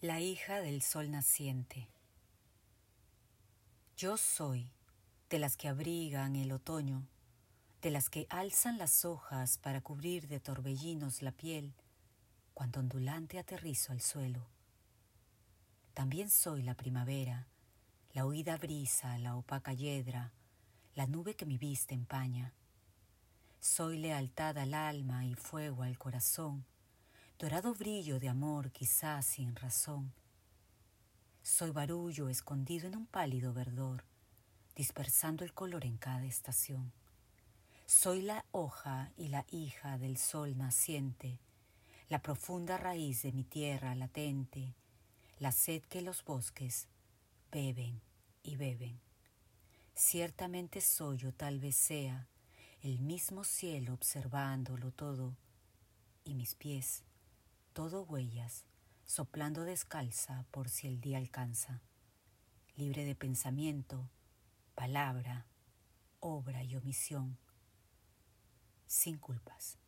La hija del sol naciente. Yo soy de las que abrigan el otoño, de las que alzan las hojas para cubrir de torbellinos la piel, cuando ondulante aterrizo al suelo. También soy la primavera, la huida brisa, la opaca yedra, la nube que mi vista empaña. Soy lealtad al alma y fuego al corazón, dorado brillo de amor quizás sin razón. Soy barullo escondido en un pálido verdor, dispersando el color en cada estación. Soy la hoja y la hija del sol naciente, la profunda raíz de mi tierra latente, la sed que los bosques beben y beben. Ciertamente soy o tal vez sea el mismo cielo observándolo todo, y mis pies todo huellas, soplando descalza por si el día alcanza, libre de pensamiento, palabra, obra y omisión, sin culpas.